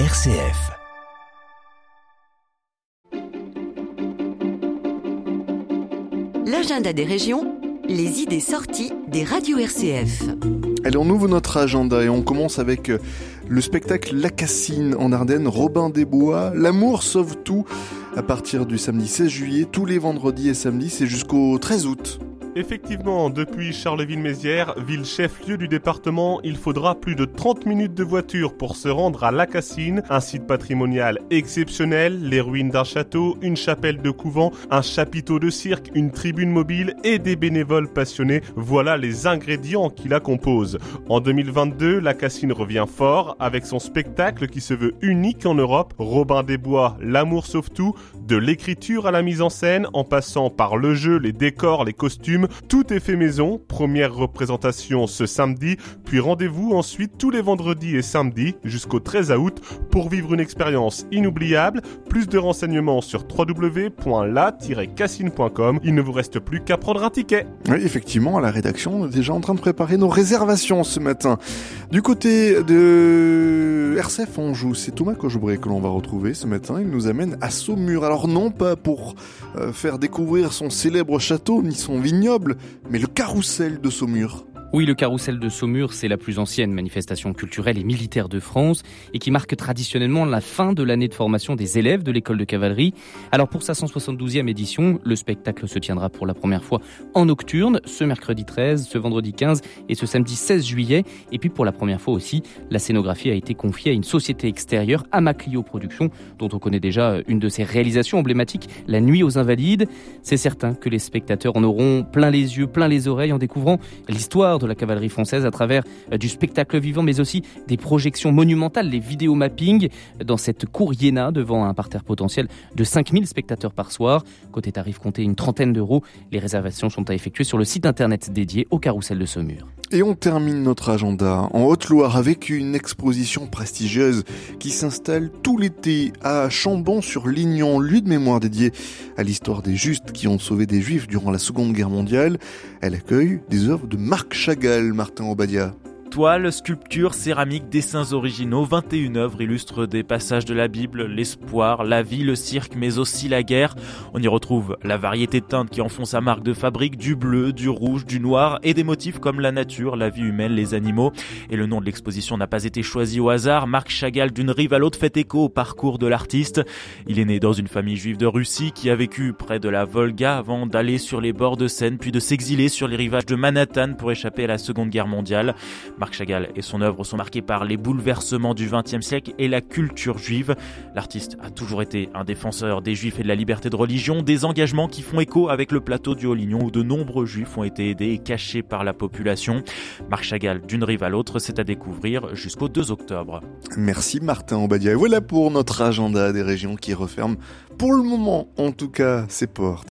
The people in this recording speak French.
RCF. L'agenda des régions, les idées sorties des radios RCF. Allez, on ouvre notre agenda et on commence avec euh, le spectacle La Cassine en Ardennes, Robin des Bois, L'amour sauve tout, à partir du samedi 16 juillet, tous les vendredis et samedis, c'est jusqu'au 13 août. Effectivement, depuis Charleville-Mézières, ville chef-lieu du département, il faudra plus de 30 minutes de voiture pour se rendre à La Cassine, un site patrimonial exceptionnel, les ruines d'un château, une chapelle de couvent, un chapiteau de cirque, une tribune mobile et des bénévoles passionnés. Voilà les ingrédients qui la composent. En 2022, La Cassine revient fort avec son spectacle qui se veut unique en Europe, Robin des Bois, L'amour sauve tout, de l'écriture à la mise en scène, en passant par le jeu, les décors, les costumes, tout est fait maison. Première représentation ce samedi, puis rendez-vous ensuite tous les vendredis et samedis jusqu'au 13 août pour vivre une expérience inoubliable. Plus de renseignements sur www.la-cassine.com. Il ne vous reste plus qu'à prendre un ticket. Oui, effectivement, la rédaction, on est déjà en train de préparer nos réservations ce matin. Du côté de RCF Anjou, c'est Thomas Cochebré que l'on va retrouver ce matin. Il nous amène à Saumur. Alors non pas pour euh, faire découvrir son célèbre château ni son vignoble, mais le carrousel de Saumur. Oui, le carrousel de Saumur, c'est la plus ancienne manifestation culturelle et militaire de France et qui marque traditionnellement la fin de l'année de formation des élèves de l'école de cavalerie. Alors pour sa 172e édition, le spectacle se tiendra pour la première fois en nocturne, ce mercredi 13, ce vendredi 15 et ce samedi 16 juillet. Et puis pour la première fois aussi, la scénographie a été confiée à une société extérieure, Amaclio Productions, dont on connaît déjà une de ses réalisations emblématiques, La Nuit aux Invalides. C'est certain que les spectateurs en auront plein les yeux, plein les oreilles en découvrant l'histoire la cavalerie française à travers euh, du spectacle vivant, mais aussi des projections monumentales, les vidéos mapping dans cette cour Iéna devant un parterre potentiel de 5000 spectateurs par soir. Côté tarif compté une trentaine d'euros. Les réservations sont à effectuer sur le site internet dédié au carrousel de Saumur. Et on termine notre agenda en Haute-Loire avec une exposition prestigieuse qui s'installe tout l'été à Chambon-sur-Lignon, lieu de mémoire dédié à l'histoire des justes qui ont sauvé des juifs durant la Seconde Guerre mondiale. Elle accueille des œuvres de Marc Chagall, Martin Obadia toiles, sculptures, céramiques, dessins originaux, 21 œuvres illustrent des passages de la Bible, l'espoir, la vie, le cirque, mais aussi la guerre. On y retrouve la variété de teintes qui en font sa marque de fabrique, du bleu, du rouge, du noir et des motifs comme la nature, la vie humaine, les animaux. Et le nom de l'exposition n'a pas été choisi au hasard. Marc Chagall, d'une rive à l'autre, fait écho au parcours de l'artiste. Il est né dans une famille juive de Russie qui a vécu près de la Volga avant d'aller sur les bords de Seine, puis de s'exiler sur les rivages de Manhattan pour échapper à la Seconde Guerre mondiale. Marc Chagall et son œuvre sont marqués par les bouleversements du XXe siècle et la culture juive. L'artiste a toujours été un défenseur des juifs et de la liberté de religion, des engagements qui font écho avec le plateau du Haut-Lignon où de nombreux juifs ont été aidés et cachés par la population. Marc Chagall, d'une rive à l'autre, c'est à découvrir jusqu'au 2 octobre. Merci Martin Obadia. Voilà pour notre agenda des régions qui referment pour le moment en tout cas ses portes.